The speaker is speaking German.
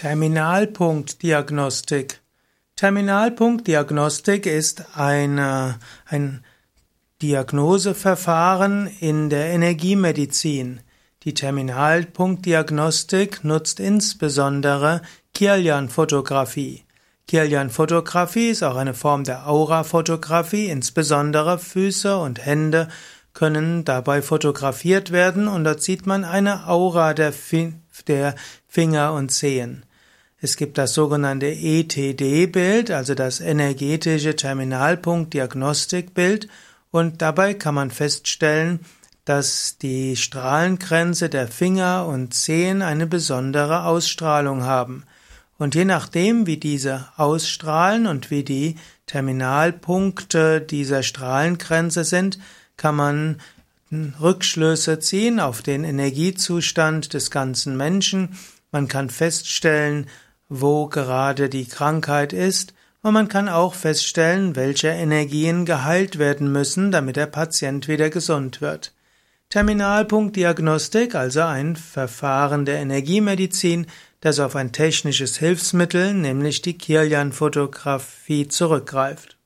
Terminalpunktdiagnostik. Terminalpunktdiagnostik ist eine, ein Diagnoseverfahren in der Energiemedizin. Die Terminalpunktdiagnostik nutzt insbesondere Kirlian-Fotografie. Kirlian-Fotografie ist auch eine Form der Aura-Fotografie, insbesondere Füße und Hände können dabei fotografiert werden und dort sieht man eine Aura der, der Finger und Zehen. Es gibt das sogenannte ETD-Bild, also das energetische Terminalpunkt-Diagnostikbild, und dabei kann man feststellen, dass die Strahlengrenze der Finger und Zehen eine besondere Ausstrahlung haben. Und je nachdem, wie diese ausstrahlen und wie die Terminalpunkte dieser Strahlengrenze sind, kann man Rückschlüsse ziehen auf den Energiezustand des ganzen Menschen. Man kann feststellen, wo gerade die Krankheit ist, und man kann auch feststellen, welche Energien geheilt werden müssen, damit der Patient wieder gesund wird. Terminalpunktdiagnostik, also ein Verfahren der Energiemedizin, das auf ein technisches Hilfsmittel, nämlich die Kirlian-Fotografie, zurückgreift.